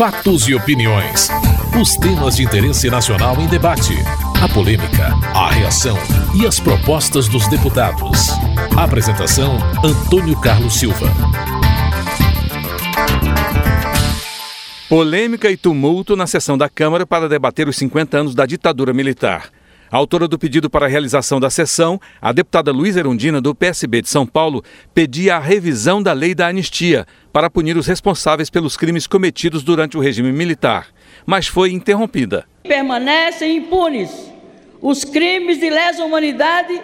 Fatos e opiniões. Os temas de interesse nacional em debate. A polêmica, a reação e as propostas dos deputados. Apresentação: Antônio Carlos Silva. Polêmica e tumulto na sessão da Câmara para debater os 50 anos da ditadura militar. Autora do pedido para a realização da sessão, a deputada Luísa Erundina, do PSB de São Paulo, pedia a revisão da lei da anistia para punir os responsáveis pelos crimes cometidos durante o regime militar, mas foi interrompida. Permanecem impunes os crimes de lesa humanidade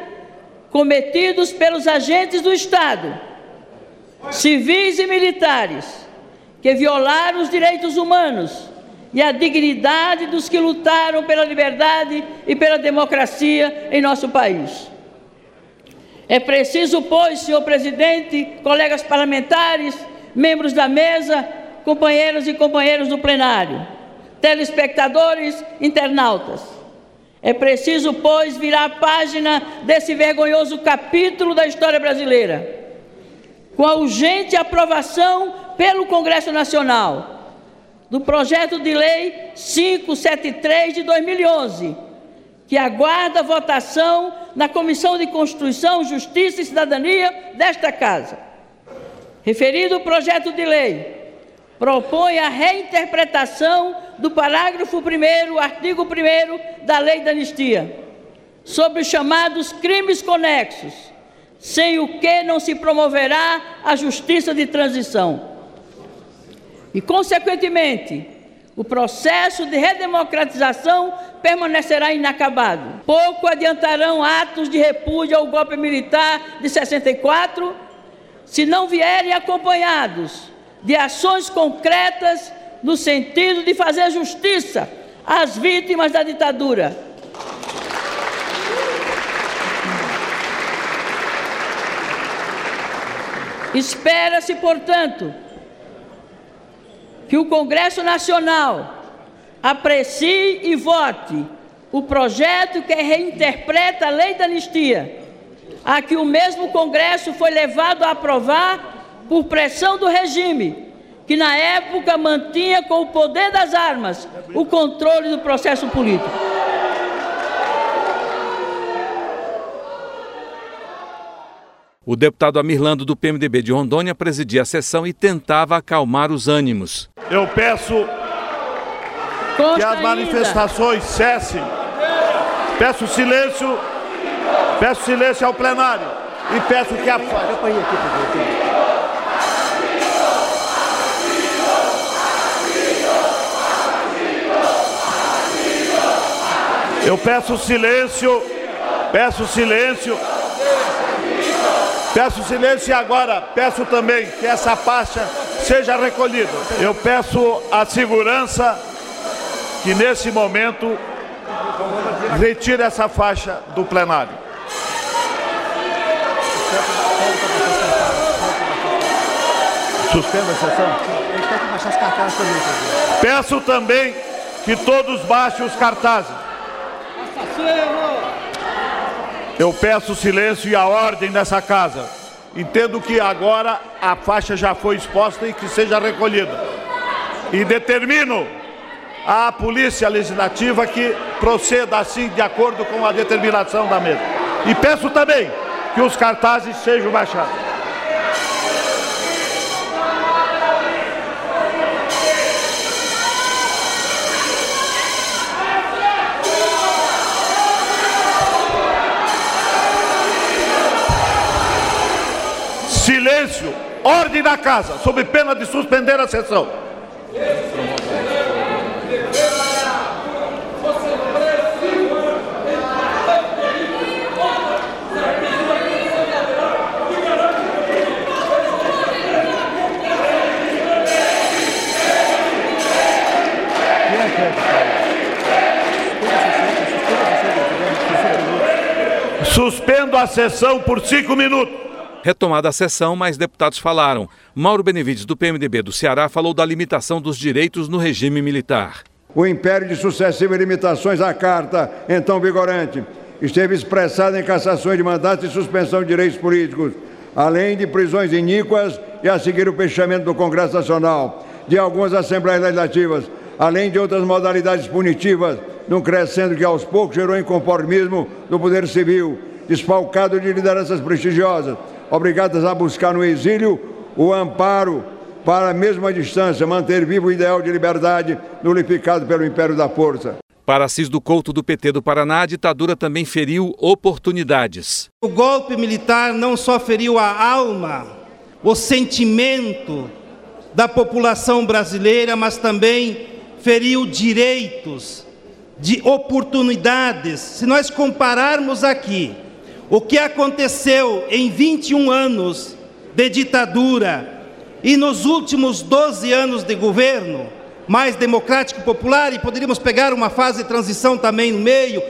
cometidos pelos agentes do Estado, civis e militares, que violaram os direitos humanos e a dignidade dos que lutaram pela liberdade e pela democracia em nosso país. É preciso, pois, senhor presidente, colegas parlamentares, membros da mesa, companheiros e companheiras do plenário, telespectadores, internautas. É preciso, pois, virar a página desse vergonhoso capítulo da história brasileira, com a urgente aprovação pelo Congresso Nacional do projeto de lei 573 de 2011, que aguarda votação na Comissão de Constituição, Justiça e Cidadania desta Casa. Referido projeto de lei propõe a reinterpretação do parágrafo 1 artigo 1 da Lei da Anistia, sobre os chamados crimes conexos, sem o que não se promoverá a justiça de transição e, consequentemente, o processo de redemocratização permanecerá inacabado. Pouco adiantarão atos de repúdio ao golpe militar de 64 se não vierem acompanhados de ações concretas no sentido de fazer justiça às vítimas da ditadura. Espera-se, portanto, que o Congresso Nacional aprecie e vote o projeto que reinterpreta a lei da anistia, a que o mesmo Congresso foi levado a aprovar por pressão do regime, que na época mantinha com o poder das armas o controle do processo político. O deputado Amirlando do PMDB de Rondônia presidia a sessão e tentava acalmar os ânimos. Eu peço que as manifestações cessem. Peço silêncio. Peço silêncio ao plenário. E peço que a. Eu peço silêncio. Peço silêncio. Peço silêncio e agora peço também que essa faixa seja recolhida. Eu peço a segurança que nesse momento retire essa faixa do plenário. Suspenda a sessão? Peço também que todos baixem os cartazes. Assassino! Eu peço silêncio e a ordem nessa casa. Entendo que agora a faixa já foi exposta e que seja recolhida. E determino à Polícia Legislativa que proceda assim de acordo com a determinação da mesa. E peço também que os cartazes sejam baixados. Silêncio, ordem da casa, sob pena de suspender a sessão. Suspendo a sessão por cinco minutos. Retomada a sessão, mais deputados falaram. Mauro Benevides, do PMDB do Ceará, falou da limitação dos direitos no regime militar. O império de sucessivas limitações à carta, então vigorante, esteve expressado em cassações de mandatos e suspensão de direitos políticos, além de prisões iníquas e a seguir o fechamento do Congresso Nacional. de algumas Assembleias Legislativas, além de outras modalidades punitivas, num crescendo que aos poucos gerou inconformismo do Poder Civil, desfalcado de lideranças prestigiosas, obrigadas a buscar no exílio o amparo para a mesma distância manter vivo o ideal de liberdade nulificado pelo império da força. Para Assis do Couto do PT do Paraná, a ditadura também feriu oportunidades. O golpe militar não só feriu a alma, o sentimento da população brasileira, mas também feriu direitos, de oportunidades. Se nós compararmos aqui o que aconteceu em 21 anos de ditadura e nos últimos 12 anos de governo, mais democrático e popular, e poderíamos pegar uma fase de transição também no meio,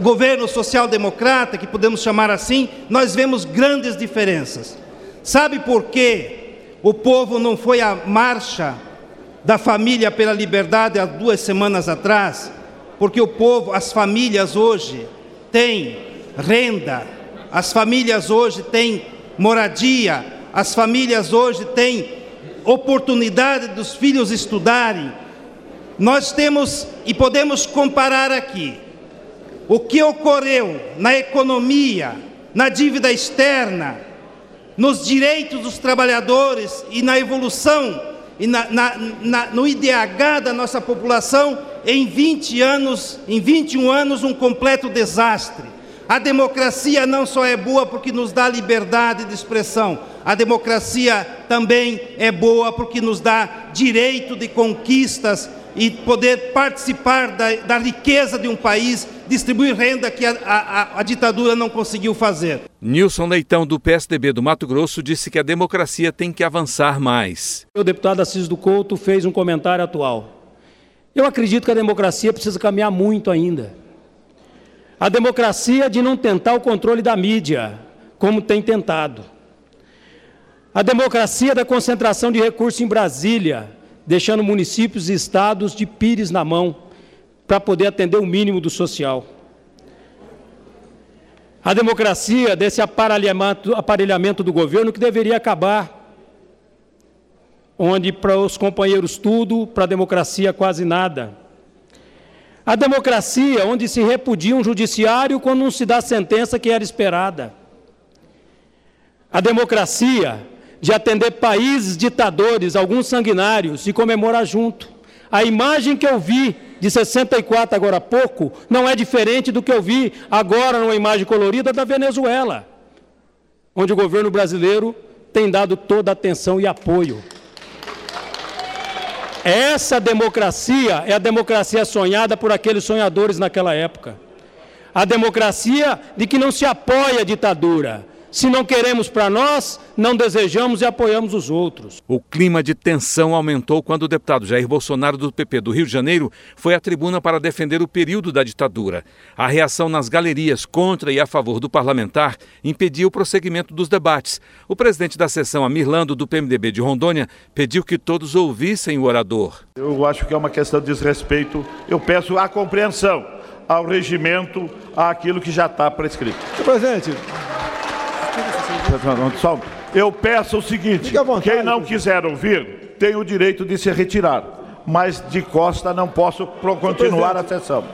governo social-democrata, que podemos chamar assim, nós vemos grandes diferenças. Sabe por que o povo não foi à marcha da família pela liberdade há duas semanas atrás? Porque o povo, as famílias hoje têm renda, as famílias hoje têm moradia, as famílias hoje têm oportunidade dos filhos estudarem. Nós temos e podemos comparar aqui o que ocorreu na economia, na dívida externa, nos direitos dos trabalhadores e na evolução e na, na, na, no IDH da nossa população em 20 anos, em 21 anos, um completo desastre. A democracia não só é boa porque nos dá liberdade de expressão, a democracia também é boa porque nos dá direito de conquistas e poder participar da, da riqueza de um país, distribuir renda que a, a, a, ditadura não conseguiu fazer. Nilson Leitão, do PSDB do Mato Grosso, disse que a democracia tem que avançar mais. O deputado Assis do Couto fez um comentário atual. Eu acredito que a democracia precisa caminhar muito ainda. A democracia de não tentar o controle da mídia, como tem tentado. A democracia da concentração de recursos em Brasília, deixando municípios e estados de pires na mão para poder atender o mínimo do social. A democracia desse aparelhamento, do governo que deveria acabar, onde para os companheiros tudo, para a democracia quase nada. A democracia, onde se repudia um judiciário quando não se dá a sentença que era esperada. A democracia, de atender países ditadores, alguns sanguinários, e comemorar junto. A imagem que eu vi de 64 agora há pouco não é diferente do que eu vi agora numa imagem colorida da Venezuela, onde o governo brasileiro tem dado toda a atenção e apoio. Essa democracia é a democracia sonhada por aqueles sonhadores naquela época. A democracia de que não se apoia a ditadura. Se não queremos para nós, não desejamos e apoiamos os outros. O clima de tensão aumentou quando o deputado Jair Bolsonaro, do PP do Rio de Janeiro, foi à tribuna para defender o período da ditadura. A reação nas galerias contra e a favor do parlamentar impediu o prosseguimento dos debates. O presidente da sessão, Amirlando, do PMDB de Rondônia, pediu que todos ouvissem o orador. Eu acho que é uma questão de desrespeito. Eu peço a compreensão ao regimento, àquilo que já está prescrito. Senhor presidente, eu peço o seguinte: vontade, quem não quiser ouvir tem o direito de se retirar, mas de costa não posso continuar a sessão.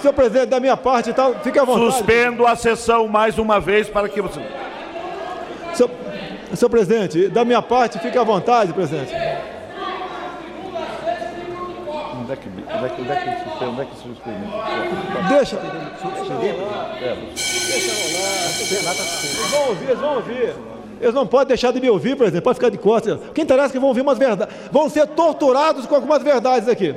Senhor presidente, da minha parte, então, fique à vontade. Suspendo a sessão mais uma vez para que você. Senhor, senhor presidente, da minha parte, fique à vontade, presidente. Onde é que, onde é que, onde é que? Onde é que suspende? Deixa. Deixa rolar. Eles vão ouvir, eles vão ouvir. Eles não podem deixar de me ouvir, presidente, pode ficar de costas. O que interessa é que vão ouvir umas verdades. Vão ser torturados com algumas verdades aqui.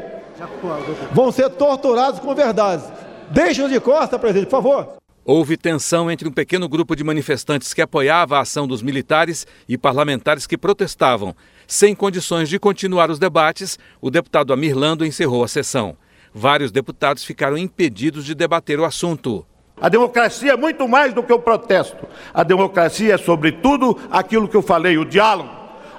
Vão ser torturados com verdades. Deixem-nos de costas, presidente, por favor. Houve tensão entre um pequeno grupo de manifestantes que apoiava a ação dos militares e parlamentares que protestavam. Sem condições de continuar os debates, o deputado Amirlando encerrou a sessão. Vários deputados ficaram impedidos de debater o assunto. A democracia é muito mais do que o protesto. A democracia é, sobretudo, aquilo que eu falei, o diálogo.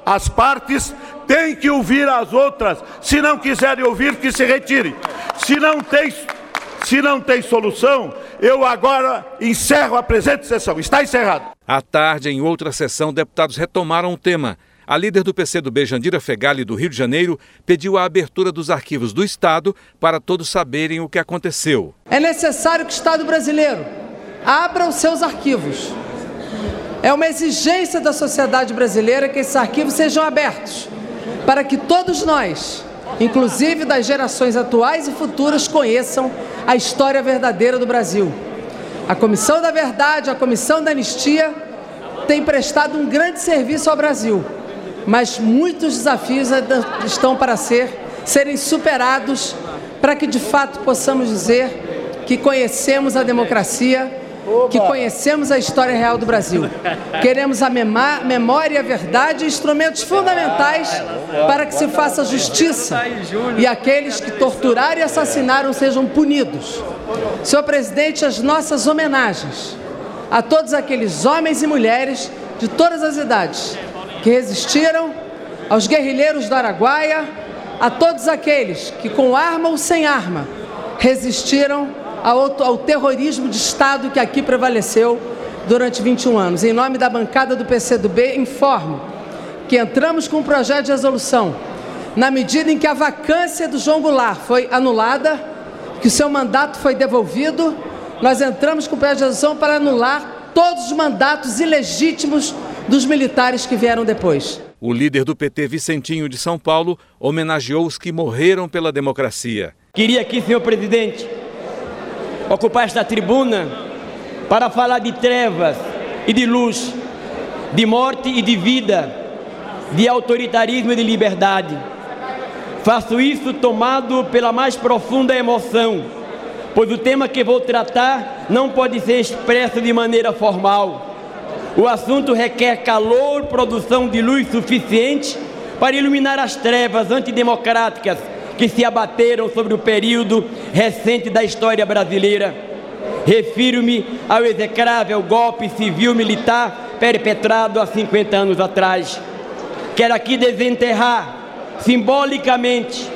As partes têm que ouvir as outras. Se não quiserem ouvir, que se retire. Se não tem, se não tem solução, eu agora encerro a presente sessão. Está encerrado. À tarde, em outra sessão, deputados retomaram o tema A líder do PCdoB, Jandira Fegali, do Rio de Janeiro, pediu a abertura dos arquivos do Estado para todos saberem o que aconteceu. É necessário que o Estado brasileiro abra os seus arquivos. É uma exigência da sociedade brasileira que esses arquivos sejam abertos, para que todos nós, inclusive das gerações atuais e futuras, conheçam a história verdadeira do Brasil. A Comissão da Verdade, a Comissão da Anistia, tem prestado um grande serviço ao Brasil mas muitos desafios estão para ser, serem superados para que de fato possamos dizer que conhecemos a democracia, que conhecemos a história real do Brasil. Queremos a memória e a verdade, instrumentos fundamentais para que se faça justiça e aqueles que torturaram e assassinaram sejam punidos. Senhor presidente, as nossas homenagens a todos aqueles homens e mulheres de todas as idades que resistiram, aos guerrilheiros do Araguaia, a todos aqueles que, com arma ou sem arma, resistiram ao, ao terrorismo de Estado que aqui prevaleceu durante 21 anos. Em nome da bancada do PCdoB, informo que entramos com um projeto de resolução na medida em que a vacância do João Goulart foi anulada, que o seu mandato foi devolvido, nós entramos com o projeto de resolução para anular todos os mandatos ilegítimos dos militares que vieram depois. O líder do PT, Vicentinho de São Paulo, homenageou os que morreram pela democracia. Queria aqui, senhor presidente, ocupar esta tribuna para falar de trevas e de luz, de morte e de vida, de autoritarismo e de liberdade. Faço isso tomado pela mais profunda emoção, pois o tema que vou tratar não pode ser expresso de maneira formal o assunto requer calor, produção de luz suficiente para iluminar as trevas antidemocráticas que se abateram sobre o período recente da história brasileira. Refiro-me ao execrável golpe civil-militar perpetrado há 50 anos atrás. Quero aqui desenterrar simbolicamente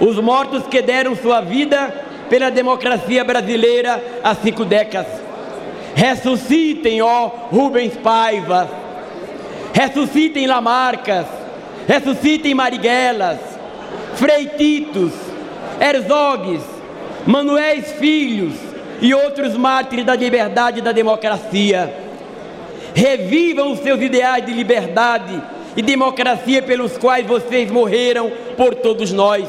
os mortos que deram sua vida pela democracia brasileira há cinco décadas Ressuscitem, ó Rubens Paiva. Ressuscitem Lamarcas. Ressuscitem Marigelas. Freititos. Herzogues. Manuéis Filhos e outros mártires da liberdade e da democracia. Revivam os seus ideais de liberdade e democracia pelos quais vocês morreram por todos nós.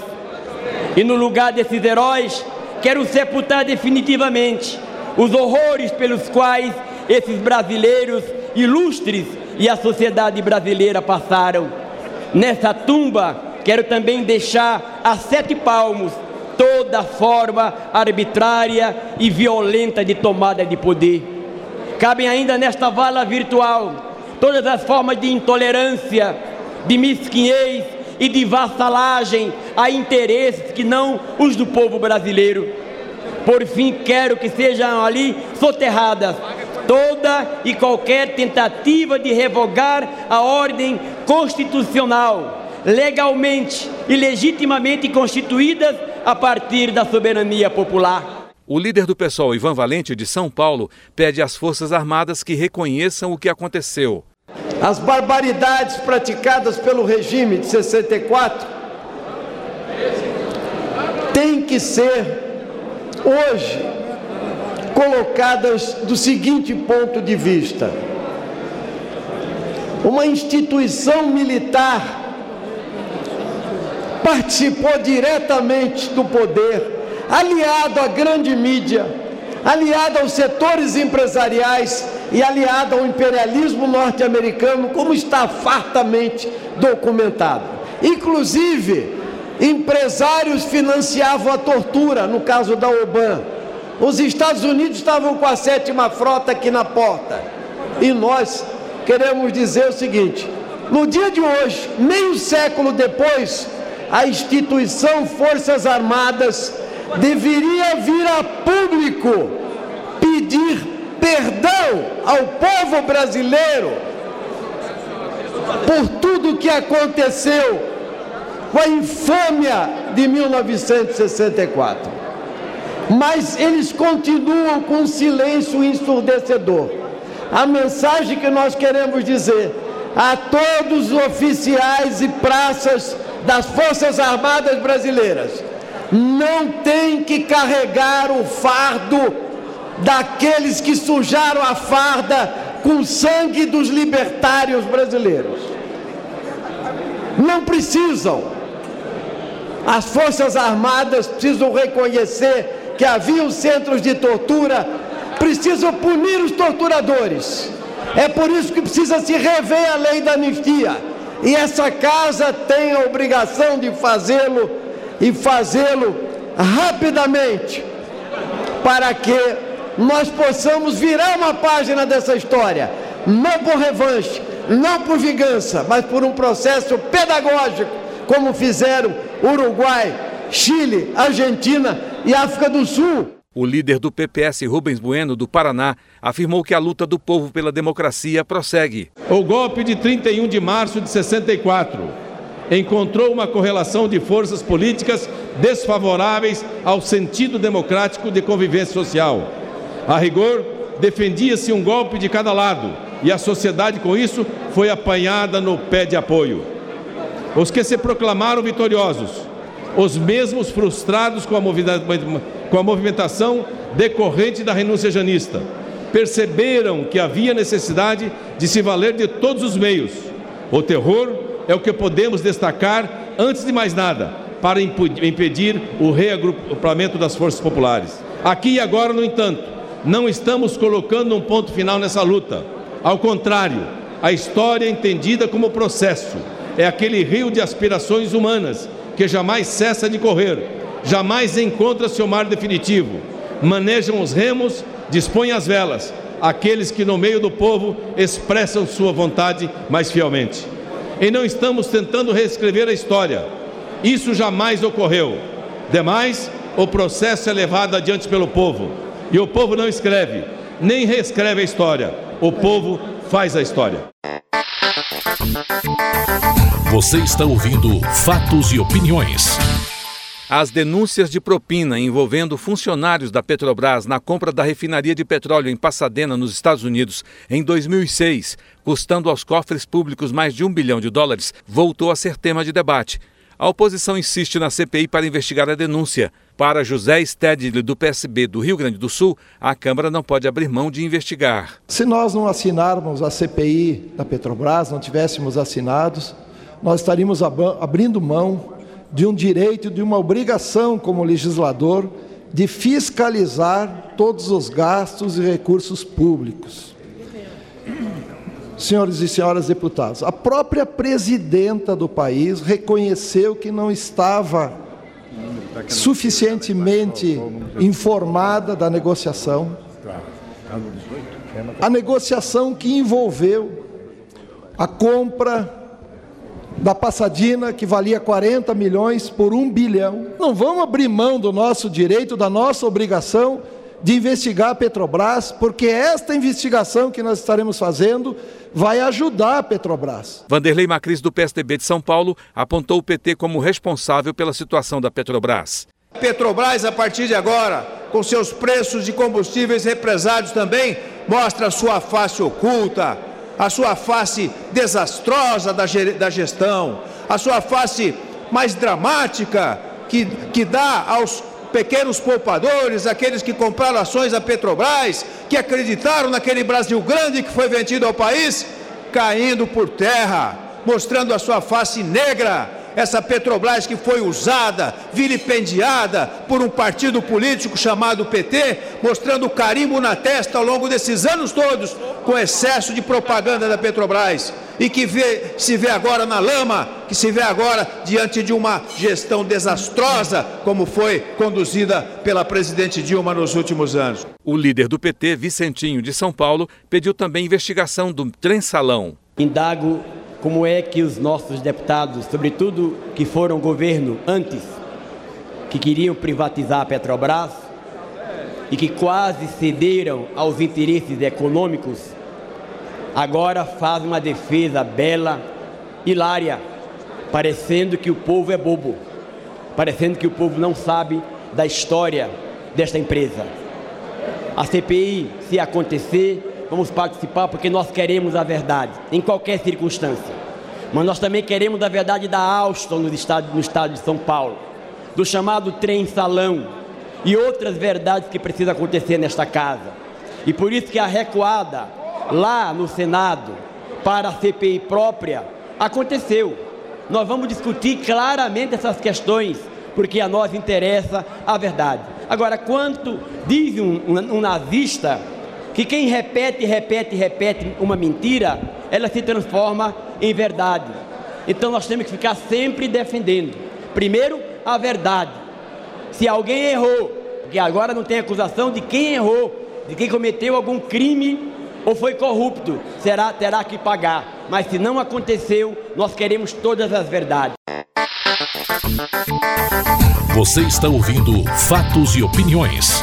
E no lugar desses heróis, quero sepultar definitivamente os horrores pelos quais esses brasileiros ilustres e a sociedade brasileira passaram. Nessa tumba, quero também deixar a sete palmos toda forma arbitrária e violenta de tomada de poder. Cabem ainda nesta vala virtual todas as formas de intolerância, de mesquinhez e de vassalagem a interesses que não os do povo brasileiro por fim, quero que sejam ali soterradas toda e qualquer tentativa de revogar a ordem constitucional, legalmente e legitimamente constituídas a partir da soberania popular. O líder do PSOL, Ivan Valente, de São Paulo, pede às Forças Armadas que reconheçam o que aconteceu. As barbaridades praticadas pelo regime de 64 têm que ser hoje colocadas do seguinte ponto de vista: uma instituição militar participou diretamente do poder, aliado à grande mídia, aliado aos setores empresariais e aliado ao imperialismo norte-americano, como está fartamente documentado. Inclusive, Empresários financiavam a tortura, no caso da OBAN. Os Estados Unidos estavam com a sétima frota aqui na porta. E nós queremos dizer o seguinte: no dia de hoje, meio século depois, a instituição Forças Armadas deveria vir a público pedir perdão ao povo brasileiro por tudo que aconteceu com a infâmia de 1964. Mas eles continuam com silêncio ensurdecedor. A mensagem que nós queremos dizer a todos os oficiais e praças das Forças Armadas Brasileiras. Não tem que carregar o fardo daqueles que sujaram a farda com sangue dos libertários brasileiros. Não precisam. As Forças Armadas precisam reconhecer que havia centros de tortura, precisam punir os torturadores. É por isso que precisa se rever a lei da anistia. E essa casa tem a obrigação de fazê-lo e fazê-lo rapidamente, para que nós possamos virar uma página dessa história, não por revanche, não por vingança, mas por um processo pedagógico, como fizeram Uruguai, Chile, Argentina e África do Sul. O líder do PPS, Rubens Bueno, do Paraná, afirmou que a luta do povo pela democracia prossegue. O golpe de 31 de março de 64 encontrou uma correlação de forças políticas desfavoráveis ao sentido democrático de convivência social. A rigor, defendia-se um golpe de cada lado e a sociedade, com isso, foi apanhada no pé de apoio. Os que se proclamaram vitoriosos, os mesmos frustrados com a com a movimentação decorrente da renúncia janista. Perceberam que havia necessidade de se valer de todos os meios. O terror é o que podemos destacar, antes de mais nada, para impedir o reagrupamento das forças populares. Aqui e agora, no entanto, não estamos colocando um ponto final nessa luta. Ao contrário, a história é entendida como processo. É aquele rio de aspirações humanas que jamais cessa de correr jamais encontra seu mar definitivo. Manejam os remos, dispõem as velas, aqueles que no meio do povo expressam sua vontade mais fielmente. E não estamos tentando reescrever a história. Isso jamais ocorreu. Demais, o processo é levado adiante pelo povo. E o povo não escreve, nem reescreve a história. O povo faz a história. Você está ouvindo Fatos e Opiniões. As denúncias de propina envolvendo funcionários da Petrobras na compra da refinaria de petróleo em Pasadena, nos Estados Unidos, em 2006, custando aos cofres públicos mais de um bilhão de dólares, voltou a ser tema de debate. A oposição insiste na CPI para investigar a denúncia. Para José Stedley, do PSB do Rio Grande do Sul, a Câmara não pode abrir mão de investigar. Se nós não assinarmos a CPI da Petrobras, não tivéssemos assinados, nós estaríamos abrindo mão de um direito, de uma obrigação como legislador de fiscalizar todos os gastos e recursos públicos. Senhores e senhoras deputados, a própria presidenta do país reconheceu que não estava suficientemente informada da negociação. A negociação que envolveu a compra da Passadina, que valia 40 milhões por um bilhão. Não vamos abrir mão do nosso direito, da nossa obrigação de investigar a Petrobras, porque esta investigação que nós estaremos fazendo vai ajudar a Petrobras. Vanderlei Macris, do PSDB de São Paulo, apontou o PT como responsável pela situação da Petrobras. Petrobras, a partir de agora, com seus preços de combustíveis represados também, mostra sua face oculta, a sua face desastrosa da gestão, a sua face mais dramática, que, que dá aos pequenos poupadores, aqueles que compraram ações da Petrobras, que acreditaram naquele Brasil grande que foi vendido ao país, caindo por terra, mostrando a sua face negra essa Petrobras que foi usada, vilipendiada por um partido político chamado PT, mostrando carimbo na testa ao longo desses anos todos, com excesso de propaganda da Petrobras, e que vê, se vê agora na lama, que se vê agora diante de uma gestão desastrosa, como foi conduzida pela presidente Dilma nos últimos anos. O líder do PT, Vicentinho de São Paulo, pediu também investigação do trem salão. Indago como é que os nossos deputados, sobretudo que foram governo antes, que queriam privatizar a Petrobras e que quase cederam aos interesses econômicos, agora fazem uma defesa bela, hilária, parecendo que o povo é bobo, parecendo que o povo não sabe da história desta empresa. A CPI, se acontecer, vamos participar porque nós queremos a verdade, em qualquer circunstância. Mas nós também queremos a verdade da Alstom no estado, no estado de São Paulo, do chamado trem salão e outras verdades que precisam acontecer nesta casa. E por isso que a recuada lá no Senado para a CPI própria aconteceu. Nós vamos discutir claramente essas questões, porque a nós interessa a verdade. Agora, quanto diz um, um, nazista que quem repete, repete, repete uma mentira, ela se transforma em verdade. Então nós temos que ficar sempre defendendo. Primeiro, a verdade. Se alguém errou, porque agora não tem acusação de quem errou, de quem cometeu algum crime ou foi corrupto, será terá que pagar. Mas se não aconteceu, nós queremos todas as verdades. Você está ouvindo Fatos e Opiniões.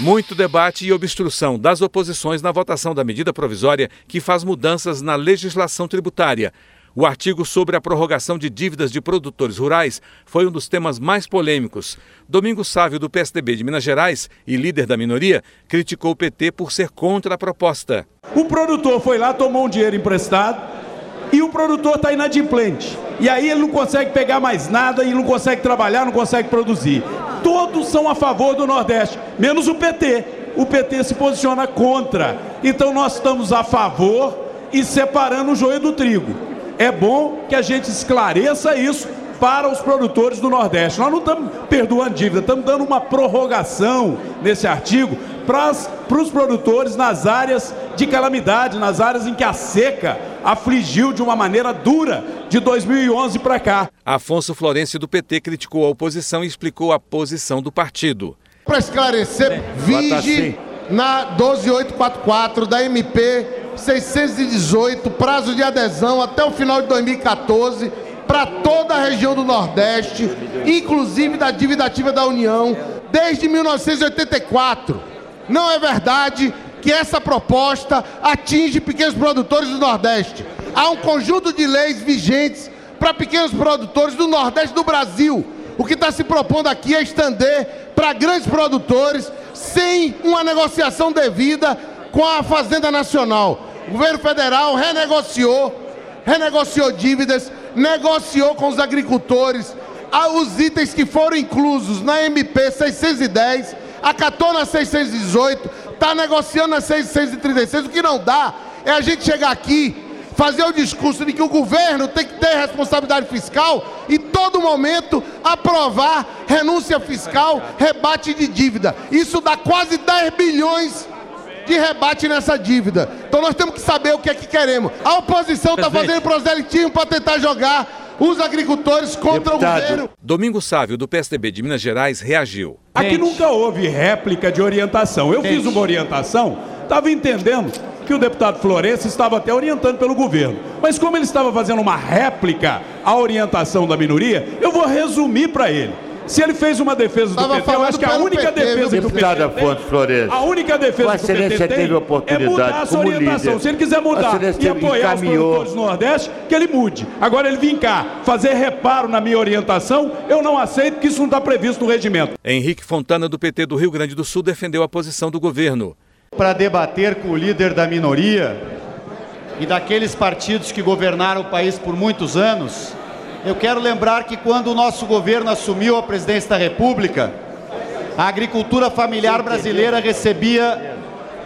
Muito debate e obstrução das oposições na votação da medida provisória que faz mudanças na legislação tributária. O artigo sobre a prorrogação de dívidas de produtores rurais foi um dos temas mais polêmicos. Domingos Sávio, do PSDB de Minas Gerais e líder da minoria, criticou o PT por ser contra a proposta. O produtor foi lá, tomou um dinheiro emprestado e o produtor está inadimplente. E aí ele não consegue pegar mais nada e não consegue trabalhar, não consegue produzir. Todos são a favor do Nordeste, menos o PT. O PT se posiciona contra. Então nós estamos a favor e separando o joio do trigo. É bom que a gente esclareça isso para os produtores do Nordeste. Nós não estamos perdoando dívida, estamos dando uma prorrogação nesse artigo para os produtores nas áreas de calamidade, nas áreas em que a seca afligiu de uma maneira dura de 2011 para cá. Afonso Florencio do PT criticou a oposição e explicou a posição do partido. Para esclarecer, vige na 12844 da MP 618, prazo de adesão até o final de 2014 para toda a região do Nordeste, inclusive da dívida ativa da União, desde 1984. Não é verdade que essa proposta atinge pequenos produtores do Nordeste. Há um conjunto de leis vigentes para pequenos produtores do Nordeste do Brasil. O que está se propondo aqui é estender para grandes produtores sem uma negociação devida com a Fazenda Nacional. O governo federal renegociou, renegociou dívidas, negociou com os agricultores os itens que foram inclusos na MP 610, acatou na 618, está negociando na 636. O que não dá é a gente chegar aqui, fazer o discurso de que o governo tem que ter responsabilidade fiscal e todo momento aprovar renúncia fiscal, rebate de dívida. Isso dá quase 10 bilhões de rebate nessa dívida. Então nós temos que saber o que é que queremos. A oposição está fazendo proselitismo para tentar jogar os agricultores contra Deputado. o governo. Domingo Sávio, do PSDB de Minas Gerais, reagiu. Aqui Gente. nunca houve réplica de orientação. Eu Gente. fiz uma orientação, estava entendendo que o deputado Florencio estava até orientando pelo governo. Mas como ele estava fazendo uma réplica à orientação da minoria, eu vou resumir para ele. Se ele fez uma defesa do PT, eu acho que a única PT, defesa que o PT tem, a única defesa que o PT tem é mudar a sua orientação. Líder. Se ele quiser mudar e apoiar os produtores do Nordeste, que ele mude. Agora ele vir cá fazer reparo na minha orientação, eu não aceito que isso não está previsto no regimento. Henrique Fontana, do PT do Rio Grande do Sul, defendeu a posição do governo. Para debater com o líder da minoria e daqueles partidos que governaram o país por muitos anos, eu quero lembrar que quando o nosso governo assumiu a presidência da República, a agricultura familiar brasileira recebia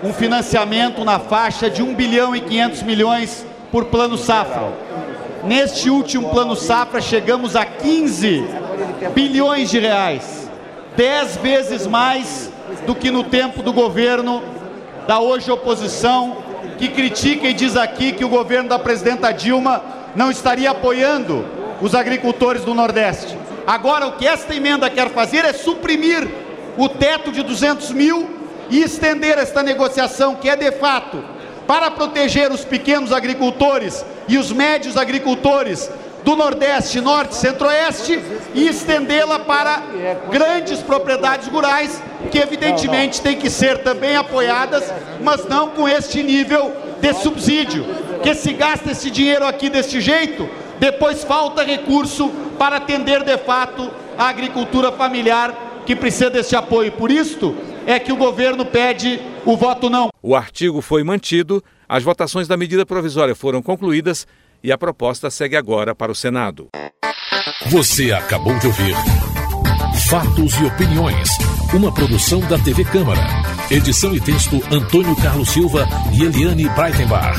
um financiamento na faixa de 1 bilhão e 500 milhões por plano safra. Neste último plano safra chegamos a 15 bilhões de reais, 10 vezes mais do que no tempo do governo da hoje oposição, que critica e diz aqui que o governo da presidenta Dilma não estaria apoiando os agricultores do Nordeste. Agora, o que esta emenda quer fazer é suprimir o teto de 200 mil e estender esta negociação, que é de fato para proteger os pequenos agricultores e os médios agricultores do Nordeste, Norte, Centro-Oeste e estendê-la para grandes propriedades rurais, que evidentemente têm que ser também apoiadas, mas não com este nível de subsídio. Que se gasta esse dinheiro aqui deste jeito, depois falta recurso para atender de fato a agricultura familiar que precisa desse apoio. Por isso é que o governo pede o voto não. O artigo foi mantido, as votações da medida provisória foram concluídas e a proposta segue agora para o Senado. Você acabou de ouvir Fatos e Opiniões, uma produção da TV Câmara. Edição e texto Antônio Carlos Silva e Eliane Breitenbach.